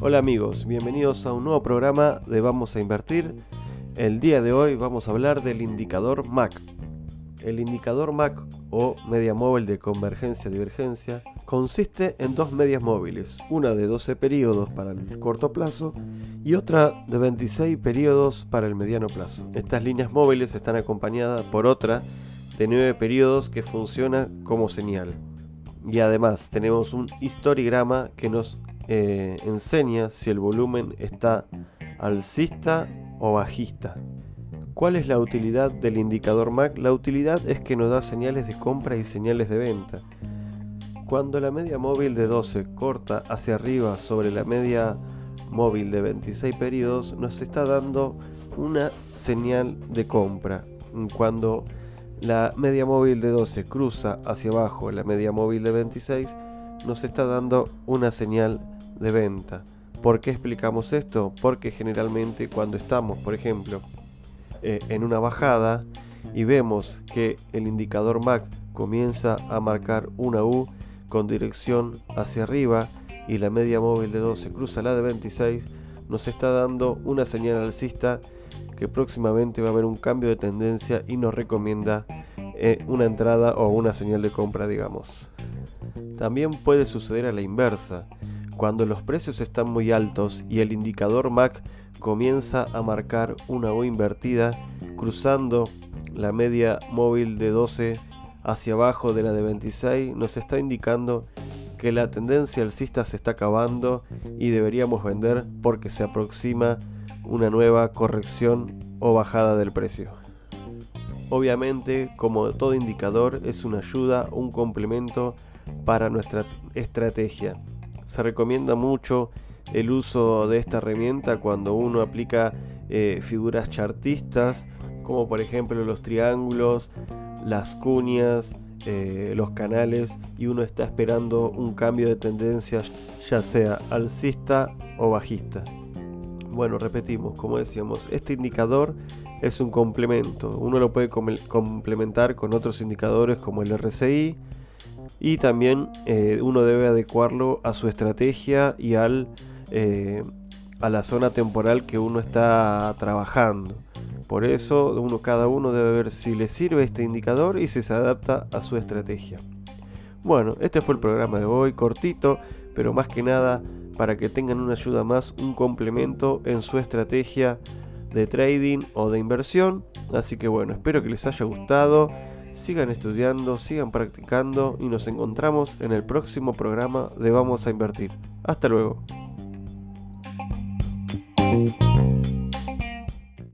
Hola amigos, bienvenidos a un nuevo programa de Vamos a Invertir. El día de hoy vamos a hablar del indicador MAC. El indicador MAC o media móvil de convergencia-divergencia consiste en dos medias móviles, una de 12 periodos para el corto plazo y otra de 26 periodos para el mediano plazo. Estas líneas móviles están acompañadas por otra de 9 periodos que funciona como señal. Y además tenemos un histograma que nos eh, enseña si el volumen está alcista o bajista. ¿Cuál es la utilidad del indicador MAC? La utilidad es que nos da señales de compra y señales de venta. Cuando la media móvil de 12 corta hacia arriba sobre la media móvil de 26 periodos, nos está dando una señal de compra. Cuando la media móvil de 12 cruza hacia abajo la media móvil de 26, nos está dando una señal de venta. ¿Por qué explicamos esto? Porque generalmente cuando estamos, por ejemplo, eh, en una bajada y vemos que el indicador MAC comienza a marcar una U con dirección hacia arriba y la media móvil de 12 cruza la de 26, nos está dando una señal alcista que próximamente va a haber un cambio de tendencia y nos recomienda eh, una entrada o una señal de compra, digamos. También puede suceder a la inversa. Cuando los precios están muy altos y el indicador MAC comienza a marcar una U invertida cruzando la media móvil de 12 hacia abajo de la de 26, nos está indicando que la tendencia alcista se está acabando y deberíamos vender porque se aproxima una nueva corrección o bajada del precio. Obviamente, como todo indicador, es una ayuda, un complemento para nuestra estrategia se recomienda mucho el uso de esta herramienta cuando uno aplica eh, figuras chartistas, como por ejemplo los triángulos, las cuñas, eh, los canales, y uno está esperando un cambio de tendencia, ya sea alcista o bajista. Bueno, repetimos, como decíamos, este indicador es un complemento. Uno lo puede complementar con otros indicadores como el RSI, y también eh, uno debe adecuarlo a su estrategia y al, eh, a la zona temporal que uno está trabajando. Por eso uno, cada uno debe ver si le sirve este indicador y si se adapta a su estrategia. Bueno, este fue el programa de hoy, cortito, pero más que nada para que tengan una ayuda más, un complemento en su estrategia de trading o de inversión. Así que bueno, espero que les haya gustado sigan estudiando, sigan practicando y nos encontramos en el próximo programa de Vamos a Invertir. Hasta luego.